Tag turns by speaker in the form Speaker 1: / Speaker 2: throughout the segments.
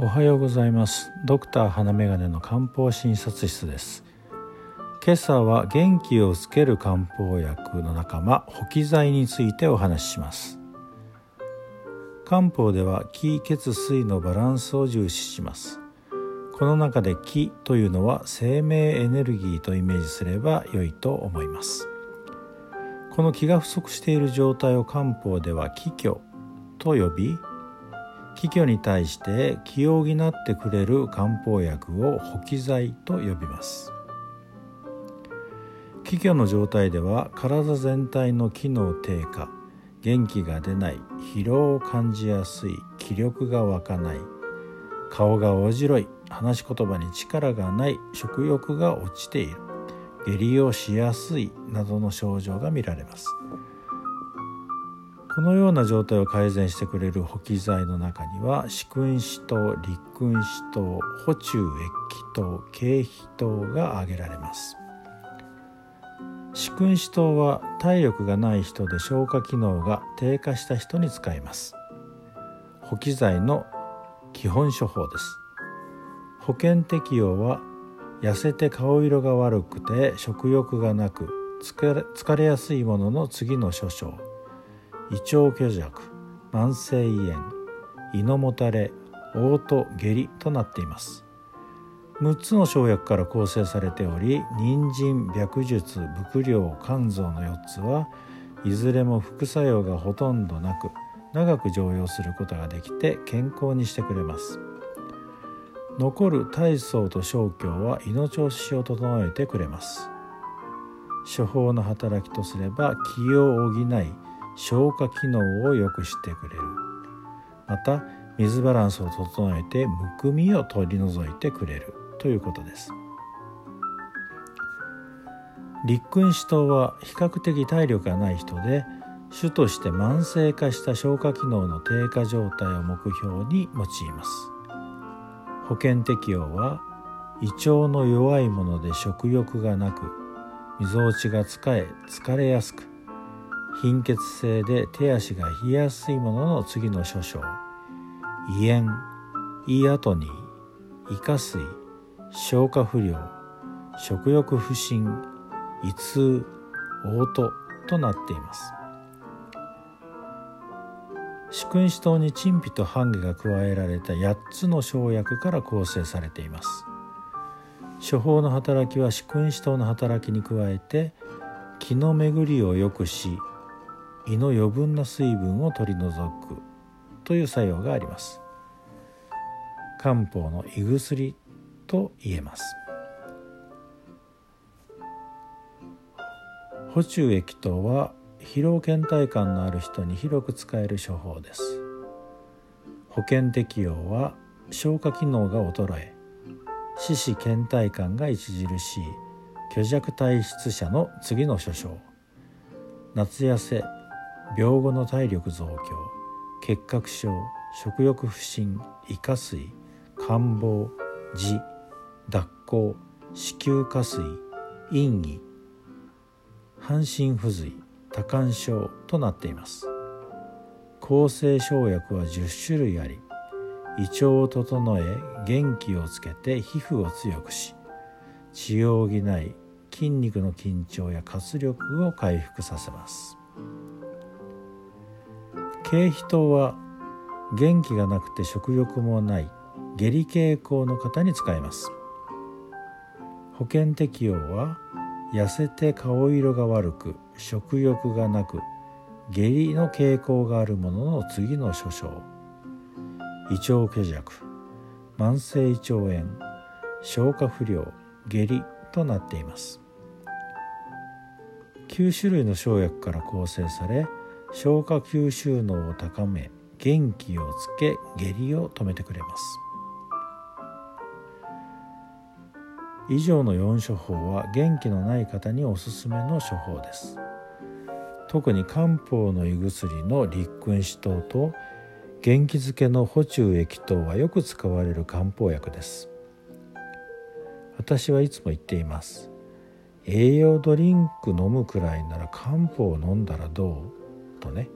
Speaker 1: おはようございます。ドクター花眼鏡の漢方診察室です。今朝は元気をつける漢方薬の仲間補気剤についてお話しします。漢方では気血水のバランスを重視します。この中で気というのは生命エネルギーとイメージすれば良いと思います。この気が不足している状態を漢方では気虚と呼び気虚に対して気を補ってくれる漢方薬を補気剤と呼びます。気虚の状態では体全体の機能低下元気が出ない疲労を感じやすい気力が湧かない顔が青白い話し言葉に力がない食欲が落ちている下痢をしやすいなどの症状が見られます。このような状態を改善してくれる補気剤の中には四君子糖立君子糖補中液糖経皮糖が挙げられます。四君子糖は体力がない人で消化機能が低下した人に使います。補気剤の基本処方です。保険適用は痩せて顔色が悪くて食欲がなく疲れやすいものの次の諸症胃腸虚弱慢性胃炎胃のもたれ嘔吐下痢となっています。6つの生薬から構成されており人参白術伏量肝臓の4つはいずれも副作用がほとんどなく長く常用することができて健康にしてくれます。残る体操と小腸は胃の調子を整えてくれます。処方の働きとすれば気を補い消化機能を良くしてくれる。また水バランスを整えてむくみを取り除いてくれるということです。立君子糖は比較的体力がない人で主として慢性化した消化機能の低下状態を目標に用います。保険適用は胃腸の弱いもので食欲がなくみぞおちがつかえ疲れやすく貧血性で手足が冷えやすいものの次の諸症。胃炎胃アトニー胃下垂消化不良食欲不振胃痛嘔吐となっています。四君子糖に陳皮と半下が加えられた8つの生薬から構成されています。処方の働きは四君子糖の働きに加えて気の巡りを良くし胃の余分な水分を取り除くという作用があります。漢方の胃薬と言えます。補中液糖は疲労倦怠感のある人に広く使える処方です。保険適用は消化機能が衰え四肢倦怠感が著しい虚弱体質者の次の諸症。夏痩せ病後の体力増強結核症食欲不振胃下垂感冒痔脱行子宮下垂陰翳半身不随多汗症となっています。抗生生薬は10種類あり胃腸を整え元気をつけて皮膚を強くし血を補い筋肉の緊張や活力を回復させます。経皮糖は元気がなくて食欲もない下痢傾向の方に使えます。保険適用は痩せて顔色が悪く食欲がなく下痢の傾向があるものの次の諸症胃腸虚弱慢性胃腸炎消化不良下痢となっています。9種類の生薬から構成され消化吸収能を高め元気をつけ下痢を止めてくれます。以上の4処方は元気のない方におすすめの処方です。特に漢方の胃薬の立君子糖と元気づけの補中液糖はよく使われる漢方薬です。私はいつも言っています。栄養ドリンク飲むくらいなら漢方を飲んだらどう？とね。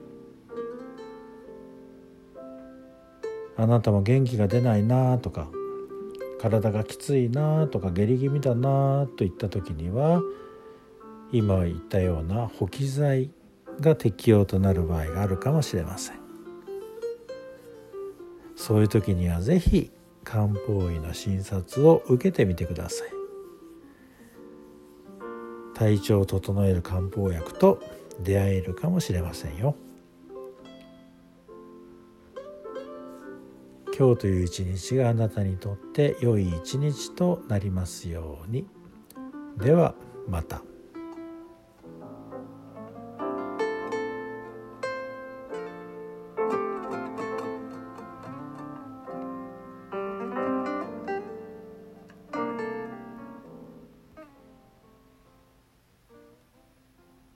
Speaker 1: あなたも元気が出ないなとか体がきついなとか下痢気味だなといった時には今言ったような補給剤が適用となる場合があるかもしれません。そういう時には是非漢方医の診察を受けてみてください。体調を整える漢方薬と出会えるかもしれませんよ今日という一日があなたにとって良い一日となりますようにではまた。